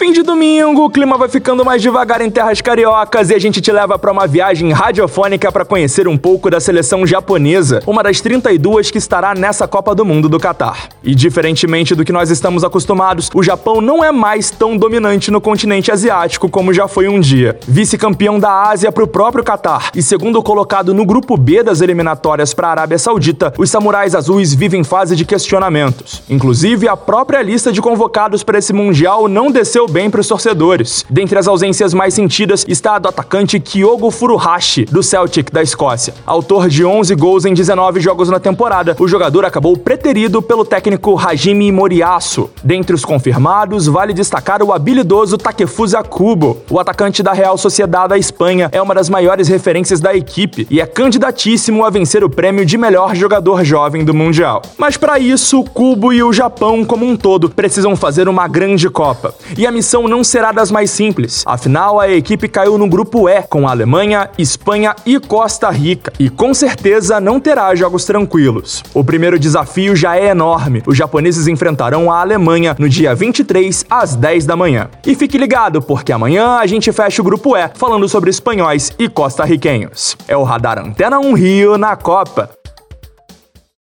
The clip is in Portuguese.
Fim de domingo, o clima vai ficando mais devagar em terras cariocas e a gente te leva para uma viagem radiofônica para conhecer um pouco da seleção japonesa, uma das 32 que estará nessa Copa do Mundo do Catar. E diferentemente do que nós estamos acostumados, o Japão não é mais tão dominante no continente asiático como já foi um dia. Vice-campeão da Ásia para o próprio Catar e segundo colocado no grupo B das eliminatórias para a Arábia Saudita, os samurais azuis vivem fase de questionamentos. Inclusive, a própria lista de convocados para esse mundial não desceu bem para os torcedores. Dentre as ausências mais sentidas está a do atacante Kyogo Furuhashi, do Celtic da Escócia. Autor de 11 gols em 19 jogos na temporada, o jogador acabou preterido pelo técnico Hajime Moriyasu. Dentre os confirmados, vale destacar o habilidoso Takefusa Kubo. O atacante da Real Sociedade da Espanha é uma das maiores referências da equipe e é candidatíssimo a vencer o prêmio de melhor jogador jovem do Mundial. Mas para isso, Kubo e o Japão como um todo precisam fazer uma grande Copa. E a missão não será das mais simples. Afinal, a equipe caiu no grupo E com a Alemanha, Espanha e Costa Rica, e com certeza não terá jogos tranquilos. O primeiro desafio já é enorme. Os japoneses enfrentarão a Alemanha no dia 23 às 10 da manhã. E fique ligado, porque amanhã a gente fecha o grupo E falando sobre espanhóis e costarriquenhos. É o Radar Antena 1 Rio na Copa.